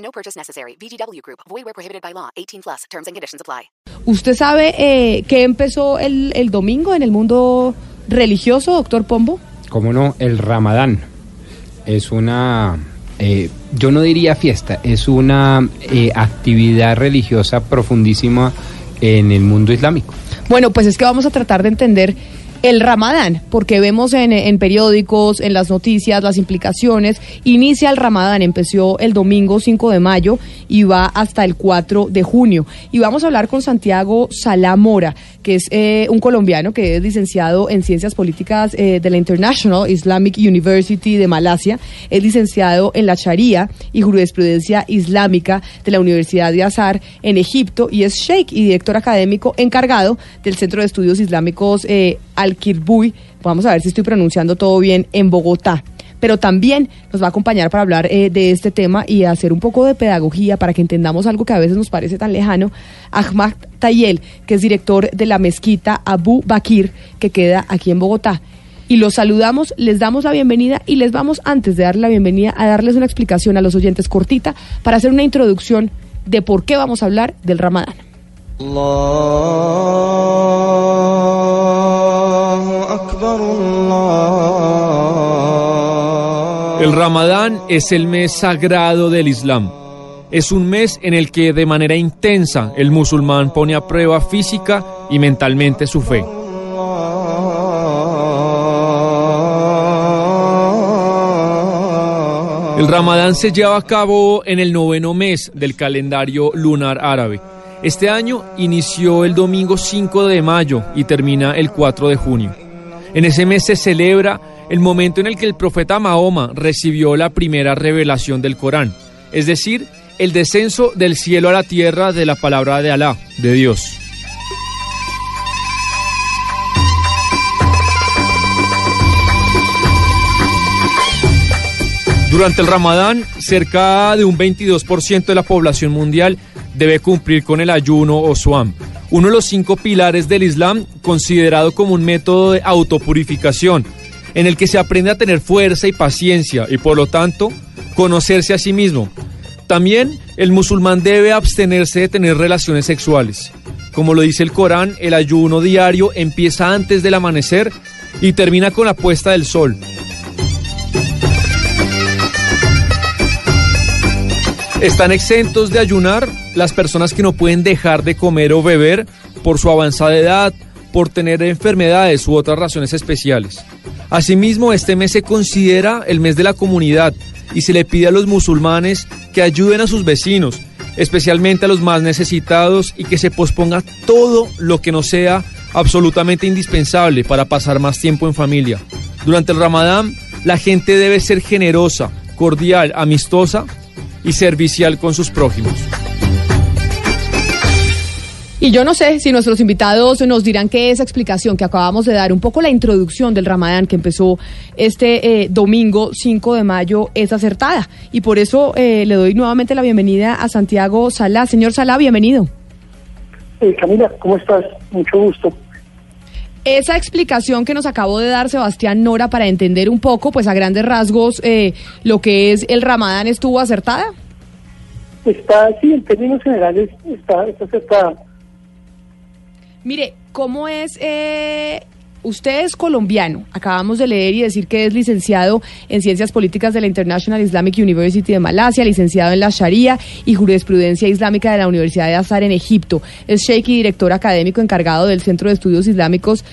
No purchase necessary. VGW Group. Void where prohibited by law. 18 plus. Terms and conditions apply. ¿Usted sabe eh, qué empezó el, el domingo en el mundo religioso, doctor Pombo? ¿Cómo no? El Ramadán es una, eh, yo no diría fiesta, es una eh, actividad religiosa profundísima en el mundo islámico. Bueno, pues es que vamos a tratar de entender el Ramadán, porque vemos en, en, periódicos, en las noticias, las implicaciones. Inicia el Ramadán, empezó el domingo 5 de mayo y va hasta el 4 de junio. Y vamos a hablar con Santiago Salamora, que es eh, un colombiano que es licenciado en Ciencias Políticas eh, de la International Islamic University de Malasia, es licenciado en la Sharia y Jurisprudencia Islámica de la Universidad de Azar en Egipto y es sheikh y director académico encargado del Centro de Estudios Islámicos eh, Al-Kirbuy, vamos a ver si estoy pronunciando todo bien, en Bogotá. Pero también nos va a acompañar para hablar de este tema y hacer un poco de pedagogía para que entendamos algo que a veces nos parece tan lejano. Ahmad Tayel, que es director de la mezquita Abu Bakir, que queda aquí en Bogotá. Y los saludamos, les damos la bienvenida y les vamos, antes de darle la bienvenida, a darles una explicación a los oyentes cortita para hacer una introducción de por qué vamos a hablar del Ramadán. El Ramadán es el mes sagrado del Islam. Es un mes en el que de manera intensa el musulmán pone a prueba física y mentalmente su fe. El Ramadán se lleva a cabo en el noveno mes del calendario lunar árabe. Este año inició el domingo 5 de mayo y termina el 4 de junio. En ese mes se celebra el momento en el que el profeta Mahoma recibió la primera revelación del Corán, es decir, el descenso del cielo a la tierra de la palabra de Alá, de Dios. Durante el Ramadán, cerca de un 22% de la población mundial debe cumplir con el ayuno o suam, uno de los cinco pilares del Islam considerado como un método de autopurificación, en el que se aprende a tener fuerza y paciencia y por lo tanto conocerse a sí mismo. También el musulmán debe abstenerse de tener relaciones sexuales. Como lo dice el Corán, el ayuno diario empieza antes del amanecer y termina con la puesta del sol. Están exentos de ayunar las personas que no pueden dejar de comer o beber por su avanzada edad, por tener enfermedades u otras razones especiales. Asimismo, este mes se considera el mes de la comunidad y se le pide a los musulmanes que ayuden a sus vecinos, especialmente a los más necesitados y que se posponga todo lo que no sea absolutamente indispensable para pasar más tiempo en familia. Durante el ramadán, la gente debe ser generosa, cordial, amistosa y servicial con sus prójimos. Y yo no sé si nuestros invitados nos dirán que esa explicación que acabamos de dar, un poco la introducción del Ramadán que empezó este eh, domingo 5 de mayo, es acertada. Y por eso eh, le doy nuevamente la bienvenida a Santiago Salá. Señor Salá, bienvenido. Eh, Camila, ¿cómo estás? Mucho gusto. Esa explicación que nos acabó de dar Sebastián Nora para entender un poco, pues a grandes rasgos, eh, lo que es el Ramadán, ¿estuvo acertada? Está, sí, en términos generales está, está acertada. Mire, ¿cómo es? Eh, usted es colombiano, acabamos de leer y decir que es licenciado en Ciencias Políticas de la International Islamic University de Malasia, licenciado en la Sharia y Jurisprudencia Islámica de la Universidad de Azar en Egipto. Es sheikh y director académico encargado del Centro de Estudios Islámicos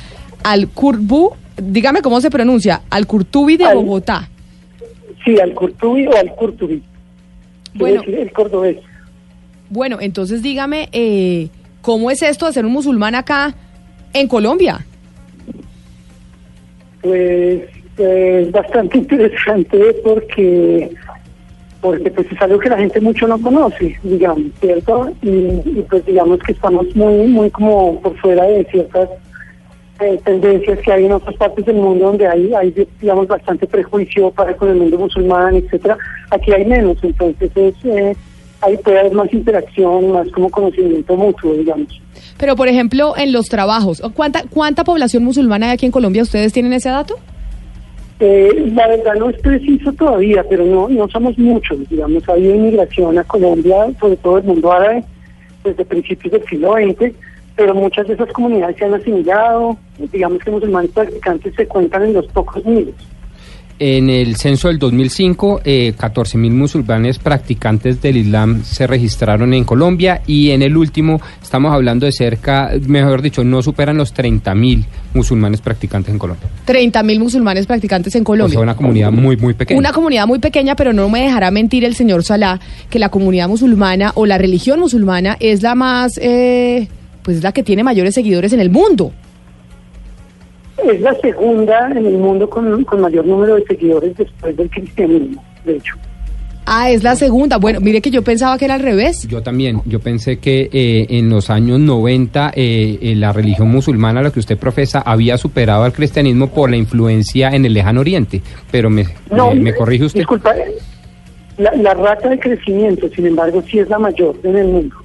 Al-Kurbu. Dígame cómo se pronuncia, Al-Kurtubi de Al- Bogotá. Sí, al Curtubi o al Curtubi. Bueno. Bueno. el cordobés. Bueno, entonces dígame, eh, ¿cómo es esto de ser un musulmán acá en Colombia? Pues es bastante interesante porque porque pues es algo que la gente mucho no conoce, digamos, ¿cierto? Y, y, pues digamos que estamos muy, muy como por fuera de ciertas eh, tendencias que hay en otras partes del mundo donde hay, hay digamos, bastante prejuicio para con el mundo musulmán, etcétera. Aquí hay menos, entonces es, eh, ahí puede haber más interacción, más como conocimiento mutuo, digamos. Pero, por ejemplo, en los trabajos, ¿cuánta, cuánta población musulmana hay aquí en Colombia? ¿Ustedes tienen ese dato? Eh, la verdad no es preciso todavía, pero no, no somos muchos, digamos, ha habido inmigración a Colombia, sobre todo el mundo árabe, desde principios del siglo XX, pero muchas de esas comunidades se han asimilado, digamos que musulmanes practicantes se cuentan en los pocos miles. En el censo del 2005, eh, 14.000 musulmanes practicantes del Islam se registraron en Colombia y en el último estamos hablando de cerca, mejor dicho, no superan los 30.000 musulmanes practicantes en Colombia. 30.000 musulmanes practicantes en O Colombia. sea, una comunidad muy, muy pequeña. Una comunidad muy pequeña, pero no me dejará mentir el señor Salah que la comunidad musulmana o la religión musulmana es la más, eh, pues es la que tiene mayores seguidores en el mundo. Es la segunda en el mundo con, con mayor número de seguidores después del cristianismo, de hecho. Ah, es la segunda. Bueno, mire que yo pensaba que era al revés. Yo también, yo pensé que eh, en los años 90 eh, eh, la religión musulmana, la que usted profesa, había superado al cristianismo por la influencia en el lejano oriente, pero me, No, me, me corrige usted. Disculpa, la, la rata de crecimiento, sin embargo, sí es la mayor en el mundo.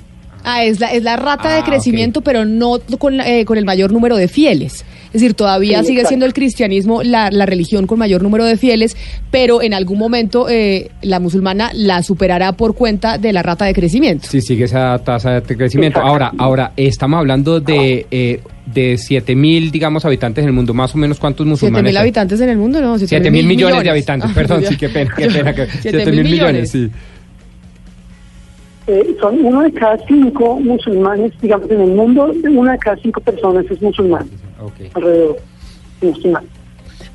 Ah, es la, es la rata Ah, de ok. crecimiento, pero no con, la- eh, con el mayor número de fieles. Es decir, todavía Sí, sigue exacto. siendo el cristianismo la, la religión con mayor número de fieles, pero en algún momento eh, la musulmana la superará por cuenta de la rata de crecimiento. Sí, sigue esa tasa de crecimiento. Exacto. Ahora, ahora estamos hablando de, eh, de 7 mil, digamos, habitantes en el mundo. Más o menos, ¿cuántos ¿Siete musulmanes? mil hay? habitantes en el mundo? No, Siete mil millones de habitantes, Ah, perdón, ya. sí, qué pena, qué pena. que- Siete Siete mil millones, sí. Eh, son uno de cada cinco musulmanes, digamos, en el mundo, una de cada cinco personas es musulmán, Alrededor.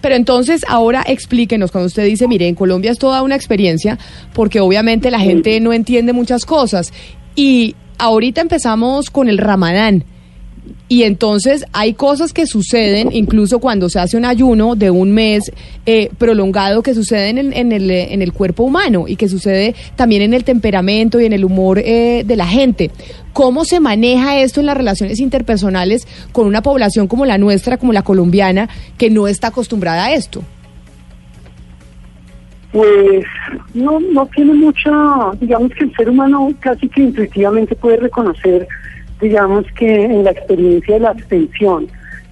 Pero entonces, ahora explíquenos, cuando usted dice, mire, en Colombia es toda una experiencia, porque obviamente la gente no entiende muchas cosas. Y ahorita empezamos con el ramadán. Y entonces hay cosas que suceden, incluso cuando se hace un ayuno de un mes eh, prolongado, que suceden en, en el, eh, en el cuerpo humano y que sucede también en el temperamento y en el humor eh, de la gente. ¿Cómo se maneja esto en las relaciones interpersonales con una población como la nuestra, como la colombiana, que no está acostumbrada a esto? Pues no, no tiene mucha, digamos que el ser humano casi que intuitivamente puede reconocer, digamos que en la experiencia de la abstención,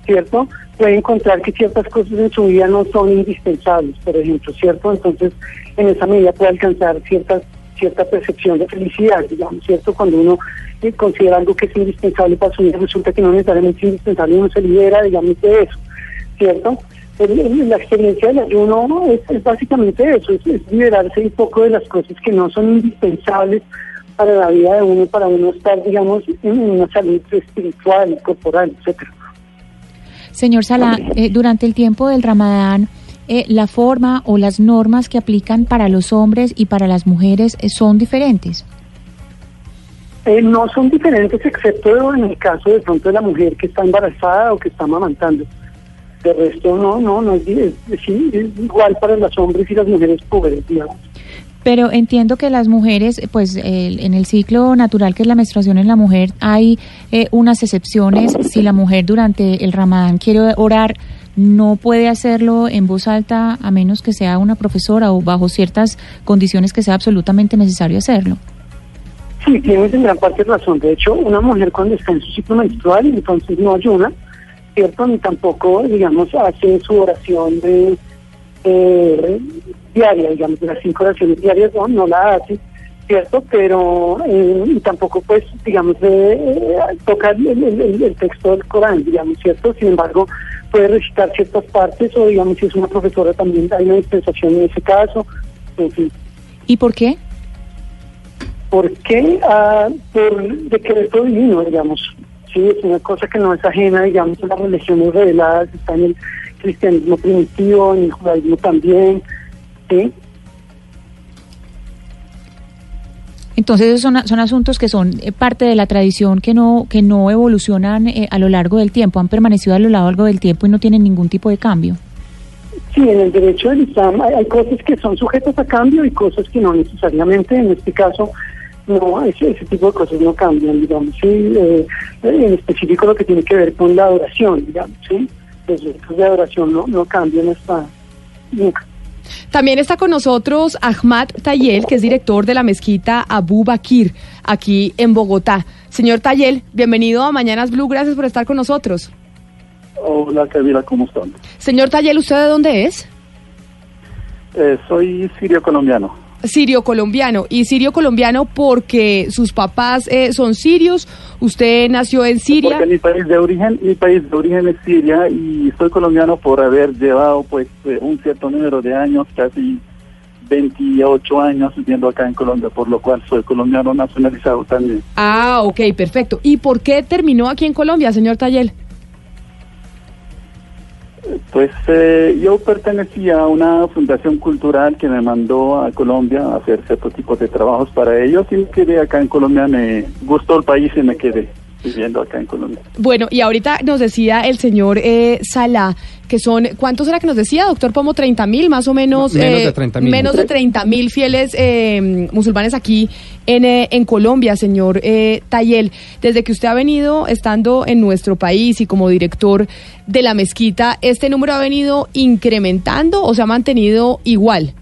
¿cierto? Puede encontrar que ciertas cosas en su vida no son indispensables, por ejemplo, ¿cierto? Entonces, en esa medida puede alcanzar cierta, cierta percepción de felicidad, digamos, ¿cierto? Cuando uno eh, considera algo que es indispensable para su vida, resulta que no necesariamente es indispensable, uno se libera, digamos, de eso, ¿cierto? El- la experiencia del ayuno es, es básicamente eso, es, es liberarse un poco de las cosas que no son indispensables para la vida de uno, para uno estar, digamos, en una salud espiritual, corporal, etcétera. Señor Sala, eh, durante el tiempo del Ramadán, eh, la forma o las normas que aplican para los hombres y para las mujeres eh, son diferentes. Eh, no son diferentes excepto en el caso de pronto de la mujer que está embarazada o que está amamantando. De resto no, no, no es, es- es- es igual para los hombres y las mujeres pobres, digamos. Pero entiendo que las mujeres, eh, pues el- en el ciclo natural que es la menstruación en la mujer, hay eh, unas excepciones. Si la mujer durante el Ramadán quiere orar, no puede hacerlo en voz alta a menos que sea una profesora o bajo ciertas condiciones que sea absolutamente necesario hacerlo. Sí, tienes en gran parte razón. De hecho, una mujer cuando está en su ciclo menstrual, entonces no ayuna, ¿cierto? Ni tampoco, digamos, hace su oración de, eh, diaria, digamos, de las cinco oraciones diarias, no, no la hace, ¿cierto? Pero, eh, y tampoco, pues, digamos, de, eh, toca el, el- el- el texto del Corán, digamos, ¿cierto? Sin embargo, puede recitar ciertas partes, o digamos, si es una profesora también hay una dispensación en ese caso, en fin. ¿Y por qué? ¿Por qué? Ah, por decreto divino, digamos. Sí, es una cosa que no es ajena, digamos, a las religiones reveladas, está en el cristianismo primitivo, en el judaísmo también, ¿sí? Entonces esos son, son asuntos que son eh, parte de la tradición que no que no evolucionan eh, a lo largo del tiempo, han permanecido a lo largo del tiempo y no tienen ningún tipo de cambio. Sí, en el derecho del Islam hay, hay cosas que son sujetas a cambio y cosas que no necesariamente. En este caso, no, ese, ese tipo de cosas no cambian, digamos. Sí, eh, en específico lo que tiene que ver con la adoración, digamos. Sí, los derechos de adoración no, no cambian hasta nunca. También está con nosotros Ahmad Tayel, que es director de la mezquita Abu Bakir, aquí en Bogotá. Señor Tayel, bienvenido a Mañanas Blue, gracias por estar con nosotros. Hola, Camila, ¿cómo están? Señor Tayel, ¿usted de dónde es? Eh, soy sirio colombiano. Sirio colombiano. Y sirio colombiano porque sus papás eh, son sirios, usted nació en Siria. Porque mi país de origen, mi país de origen es Siria y soy colombiano por haber llevado pues eh, un cierto número de años, casi 28 años viviendo acá en Colombia, por lo cual soy colombiano nacionalizado también. Ah, ok, perfecto. ¿Y por qué terminó aquí en Colombia, señor Tayel? Pues eh, yo pertenecía a una fundación cultural que me mandó a Colombia a hacer cierto tipo de trabajos para ellos y me quedé acá en Colombia, me gustó el país y me quedé viviendo acá en Colombia. Bueno, y ahorita nos decía el señor eh, Salah que son, ¿cuántos era que nos decía, doctor Pomo? 30 mil, más o menos. Menos de eh, 30.000. Menos de 30 mil fieles eh, musulmanes aquí en, eh, en Colombia, señor eh, Tayel. Desde que usted ha venido estando en nuestro país y como director de la mezquita, ¿este número ha venido incrementando o se ha mantenido igual?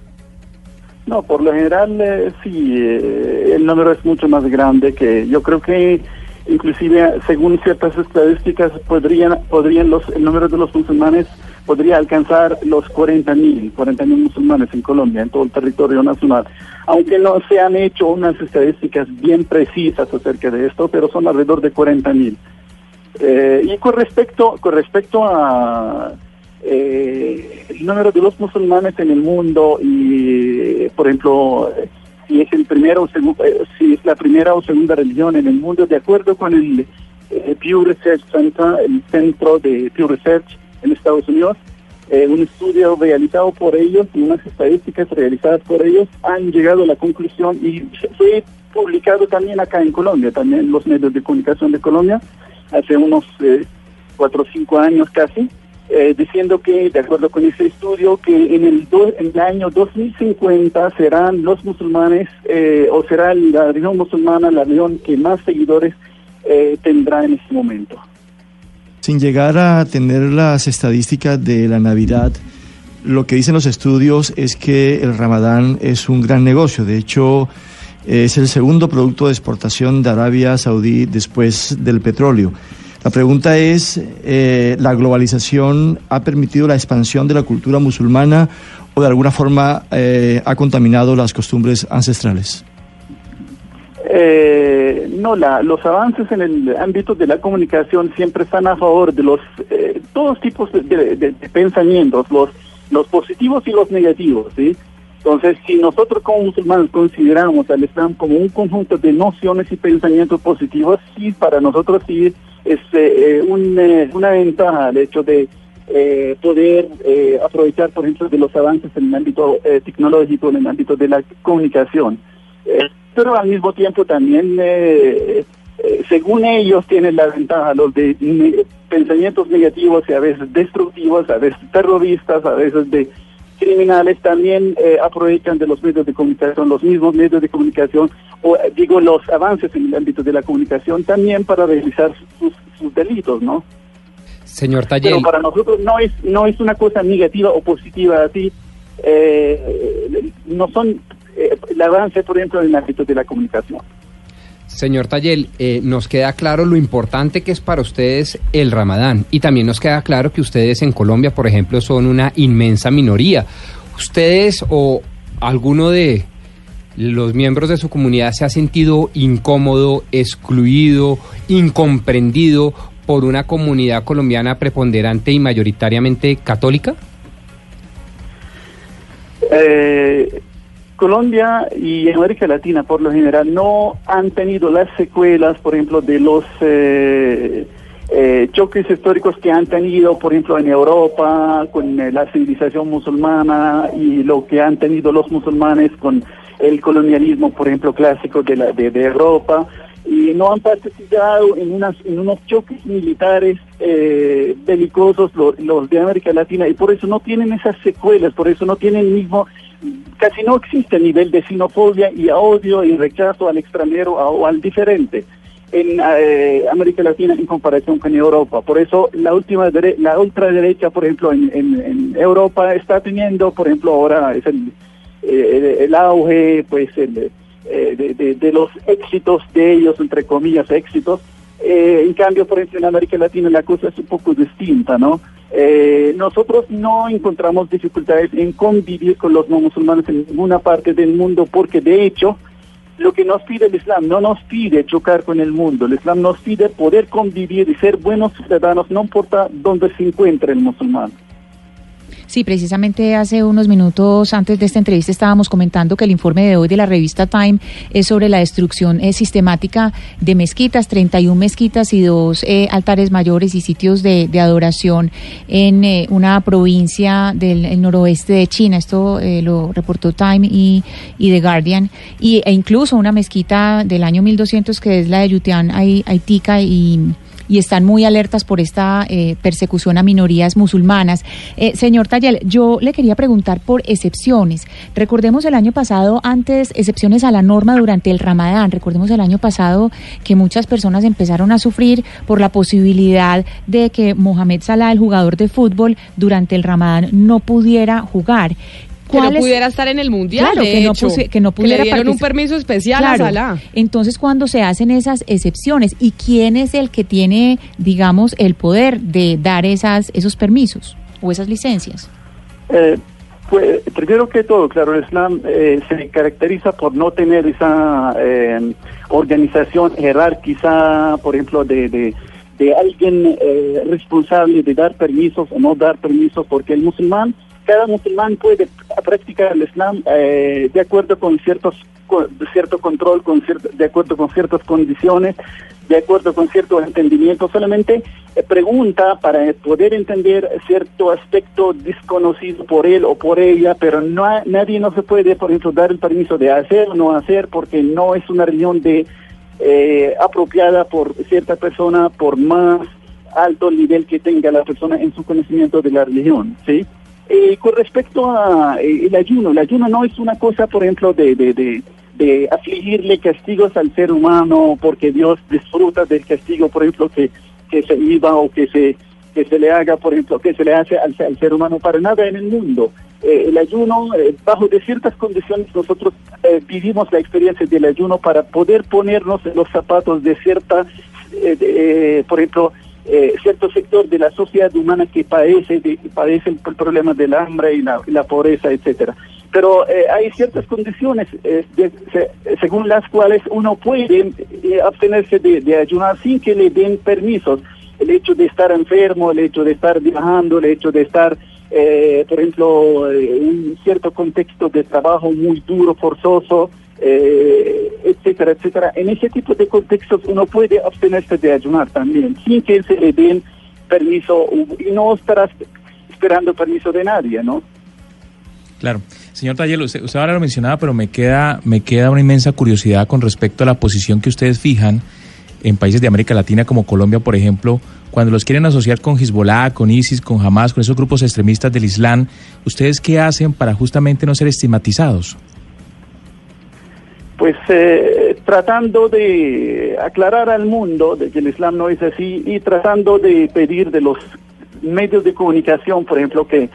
No, por lo general eh, sí, eh, el número es mucho más grande que yo creo que inclusive según ciertas estadísticas podrían podrían los el número de los musulmanes podría alcanzar los 40 mil 40 mil musulmanes en Colombia en todo el territorio nacional. Aunque no se han hecho unas estadísticas bien precisas acerca de esto pero son alrededor de 40 mil. Eh, y con respecto con respecto a eh, el número de los musulmanes en el mundo y por ejemplo si es el primero o segu- eh, si es la primera o segunda religión en el mundo. De acuerdo con el eh, Pew Research Center el centro de Pew Research en Estados Unidos eh, un estudio realizado por ellos y unas estadísticas realizadas por ellos han llegado a la conclusión y fue publicado también acá en Colombia también en los medios de comunicación de Colombia hace unos eh, cuatro o cinco años casi eh, diciendo que, de acuerdo con ese estudio, que en el, do- en el año 2050 serán los musulmanes, eh, o será la religión musulmana la religión que más seguidores eh, tendrá en este momento. Sin llegar a tener las estadísticas de la Navidad, lo que dicen los estudios es que el Ramadán es un gran negocio. De hecho, es el segundo producto de exportación de Arabia Saudí después del petróleo. La pregunta es, eh, ¿la globalización ha permitido la expansión de la cultura musulmana o de alguna forma eh, ha contaminado las costumbres ancestrales? Eh, no, la, los avances en el ámbito de la comunicación siempre están a favor de los eh, todos tipos de, de- pensamientos, los los positivos y los negativos, ¿sí? Entonces, si nosotros como musulmanes consideramos al Islam como un conjunto de nociones y pensamientos positivos, sí, para nosotros sí es eh, eh, un, eh, una ventaja el hecho de eh, poder eh, aprovechar, por ejemplo, de los avances en el ámbito eh, tecnológico, en el ámbito de la comunicación. Pero al mismo tiempo también, según ellos, tienen la ventaja los de pensamientos negativos y a veces destructivos, a veces terroristas, a veces de criminales, también eh, aprovechan de los medios de comunicación, los mismos medios de comunicación, o eh, digo, los avances en el ámbito de la comunicación también para realizar sus, sus delitos, ¿no? Señor Pero Tayel, para nosotros no es no es una cosa negativa o positiva así. eh, no son eh, el avance, por ejemplo, en el ámbito de la comunicación. Señor Tayel, eh, nos queda claro lo importante que es para ustedes el Ramadán y también nos queda claro que ustedes en Colombia, por ejemplo, son una inmensa minoría. ¿Ustedes o alguno de los miembros de su comunidad se ha sentido incómodo, excluido, incomprendido por una comunidad colombiana preponderante y mayoritariamente católica? Eh, Colombia y América Latina, por lo general, no han tenido las secuelas, por ejemplo, de los eh, eh, choques históricos que han tenido, por ejemplo, en Europa, con eh, la civilización musulmana y lo que han tenido los musulmanes con el colonialismo, por ejemplo, clásico de, la, de, Europa. Y y no han participado en, unas, en unos choques militares eh, belicosos los, los de América Latina y por eso no tienen esas secuelas, por eso no tienen el mismo, casi no existe el nivel de xenofobia y odio y rechazo al extranjero o al diferente en eh, América Latina en comparación con Europa. Por eso la última dere- la ultraderecha, por ejemplo, en, Europa está teniendo, por ejemplo, ahora es el, eh, auge, pues, el, eh, de, los éxitos de ellos, entre comillas, éxitos. En cambio, por ejemplo, en América Latina la cosa es un poco distinta, ¿no? Eh, nosotros no encontramos dificultades en convivir con los no musulmanes en ninguna parte del mundo porque, de hecho, lo que nos pide el Islam no nos pide chocar con el mundo, el Islam nos pide poder convivir y ser buenos ciudadanos, no importa dónde se encuentre el musulmán. Sí, precisamente hace unos minutos antes de esta entrevista estábamos comentando que el informe de hoy de la revista Time es sobre la destrucción eh, sistemática de mezquitas, 31 mezquitas y dos eh, altares mayores y sitios de, adoración en eh, una provincia del el noroeste de China. Esto eh, lo reportó Time y, The Guardian. Y, e incluso una mezquita del año 1200 que es la de Yutian Ai- Aitika y y están muy alertas por esta eh, persecución a minorías musulmanas. Eh, señor Tayel, yo le quería preguntar por excepciones. Recordemos el año pasado, antes, excepciones a la norma durante el Ramadán. Recordemos el año pasado que muchas personas empezaron a sufrir por la posibilidad de que Mohamed Salah, el jugador de fútbol, durante el Ramadán no pudiera jugar. Que no ¿Cuál es- pudiera estar en el mundial. Claro, de que no hecho. pusi- que no le pudiera dieron un permiso especial Claro. a Salah. Entonces, cuando se hacen esas excepciones, ¿y quién es el que tiene, digamos, el poder de dar esas, esos permisos o esas licencias? Eh, pues, primero que todo, claro, el Islam eh, se caracteriza por no tener esa eh, organización jerárquica, por ejemplo, de, de, de alguien eh, responsable de dar permisos o no dar permisos, porque el musulmán, cada musulmán puede practicar el Islam eh, de acuerdo con ciertos con cierto control, con cierto, de acuerdo con ciertas condiciones, de acuerdo con cierto entendimiento, solamente eh, pregunta para poder entender cierto aspecto desconocido por él o por ella, pero no nadie no se puede, por ejemplo, dar el permiso de hacer o no hacer porque no es una religión de eh, apropiada por cierta persona por más alto nivel que tenga la persona en su conocimiento de la religión, ¿sí? Eh, con respecto a eh, el ayuno, el ayuno no es una cosa, por ejemplo, de, de, de, de afligirle castigos al ser humano porque Dios disfruta del castigo, por ejemplo, que, que se iba o que se que se le haga, por ejemplo, que se le hace al, ser humano para nada en el mundo. Eh, el ayuno, eh, bajo de ciertas condiciones, nosotros vivimos la experiencia del ayuno para poder ponernos en los zapatos de cierta, de, por ejemplo, eh, cierto sector de la sociedad humana que padece, de, padece el, el problema del hambre y la, pobreza, etcétera. Pero eh, hay ciertas condiciones eh, según las cuales uno puede eh, abstenerse de, de ayunar sin que le den permisos. El hecho de estar enfermo, el hecho de estar viajando, el hecho de estar, eh, por ejemplo, en cierto contexto de trabajo muy duro, forzoso, eh, etcétera, etcétera. En ese tipo de contextos uno puede abstenerse de ayunar también, sin que se le den permiso y no estarás esperando permiso de nadie, ¿no? Claro. Señor Tayel, usted, usted ahora lo mencionaba, pero me queda, me queda una inmensa curiosidad con respecto a la posición que ustedes fijan en países de América Latina como Colombia, por ejemplo, cuando los quieren asociar con Hezbollah, con ISIS, con Hamas, con esos grupos extremistas del Islam, ¿ustedes qué hacen para justamente no ser estigmatizados? Pues eh, tratando de aclarar al mundo de que el Islam no es así y tratando de pedir de los medios de comunicación, por ejemplo, que,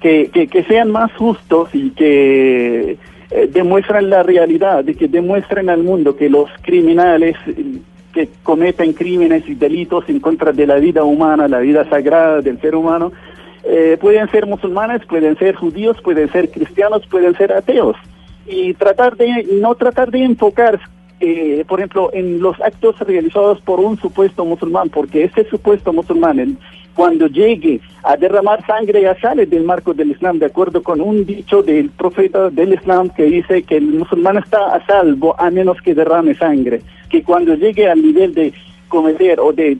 que, que, sean más justos y que eh, demuestren la realidad, de que demuestren al mundo que los criminales que cometen crímenes y delitos en contra de la vida humana, la vida sagrada del ser humano, eh, pueden ser musulmanes, pueden ser judíos, pueden ser cristianos, pueden ser ateos y tratar de no tratar de enfocar eh, por ejemplo en los actos realizados por un supuesto musulmán porque ese supuesto musulmán cuando llegue a derramar sangre ya sale del marco del Islam de acuerdo con un dicho del profeta del Islam que dice que el musulmán está a salvo a menos que derrame sangre que cuando llegue al nivel de cometer o de,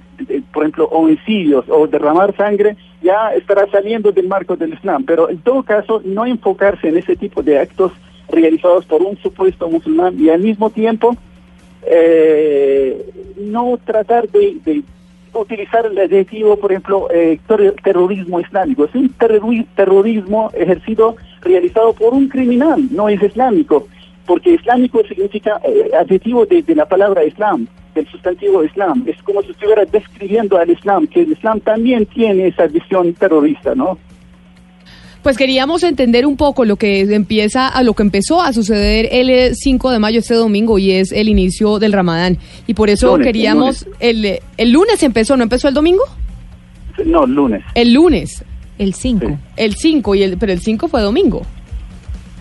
por ejemplo, homicidios o derramar sangre, ya estará saliendo del marco del Islam. Pero en todo caso, no enfocarse en ese tipo de actos realizados por un supuesto musulmán y al mismo tiempo eh, no tratar de, utilizar el adjetivo, por ejemplo, eh, ter- terrorismo islámico. Es un terrori- terrorismo ejercido, realizado por un criminal, no es islámico, porque islámico significa eh, adjetivo de, de la palabra islam, del sustantivo islam. Es como si estuviera describiendo al islam, que el islam también tiene esa visión terrorista, ¿no? Pues queríamos entender un poco lo que empieza a lo que empezó a suceder el eh, 5 de mayo este domingo y es el inicio del Ramadán y por eso Lunes, el queríamos el, eh, el lunes empezó, ¿no empezó el domingo? No, lunes. El lunes, El 5. el 5 y el pero el 5 fue domingo.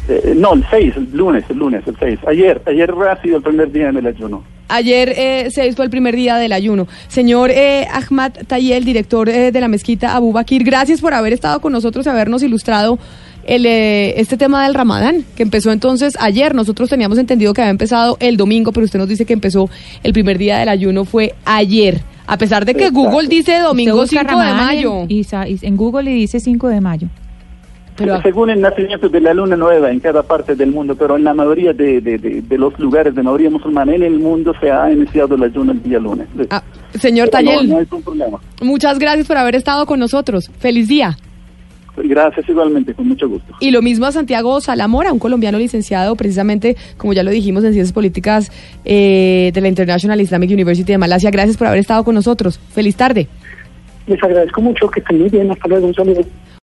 Eh, no, el 6, el lunes, el lunes, el 6. Ayer, ayer ha sido el primer día del ayuno. Ayer eh, 6 fue el primer día del ayuno. Señor eh, Ahmad Tayel, director eh, de la mezquita Abu Bakir, gracias por haber estado con nosotros y habernos ilustrado el, eh, este tema del Ramadán, que empezó entonces ayer. Nosotros teníamos entendido que había empezado el domingo, pero usted nos dice que empezó el primer día del ayuno fue ayer. A pesar de que Exacto. Google dice domingo Usted 5 busca de mayo. Y y en Google le dice 5 de mayo. Pero- Según el nacimiento de la luna nueva en cada parte del mundo, pero en la mayoría de, de, de, de los lugares de mayoría musulmana en el mundo se ha iniciado el ayuno el día lunes. Ah, señor no, Tayel, no muchas gracias por haber estado con nosotros. Feliz día. Gracias igualmente, con mucho gusto. Y lo mismo a Santiago Salamora, un colombiano licenciado precisamente, como ya lo dijimos, en Ciencias Políticas eh, de la International Islamic University de Malasia. Gracias por haber estado con nosotros. Feliz tarde. Les agradezco mucho, que estén muy bien. Hasta luego, un saludo.